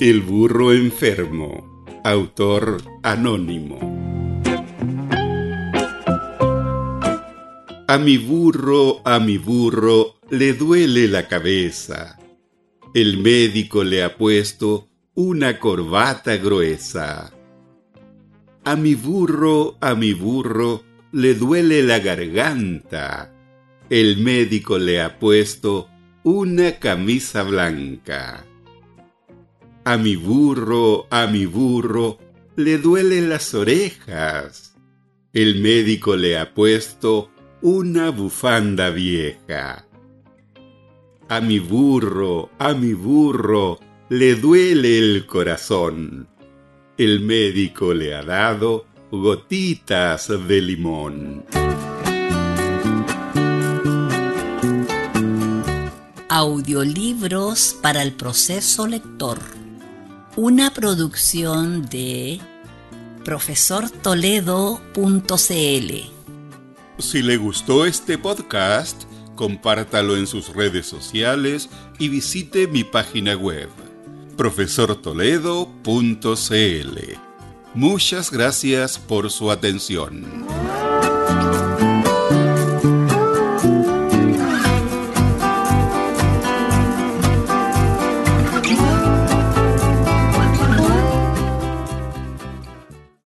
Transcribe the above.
El burro enfermo. Autor anónimo. A mi burro, a mi burro, le duele la cabeza. El médico le ha puesto una corbata gruesa. A mi burro, a mi burro, le duele la garganta. El médico le ha puesto una camisa blanca. A mi burro, a mi burro, le duelen las orejas. El médico le ha puesto una bufanda vieja. A mi burro, a mi burro, le duele el corazón. El médico le ha dado gotitas de limón. Audiolibros para el proceso lector. Una producción de profesortoledo.cl. Si le gustó este podcast, compártalo en sus redes sociales y visite mi página web, profesortoledo.cl. Muchas gracias por su atención.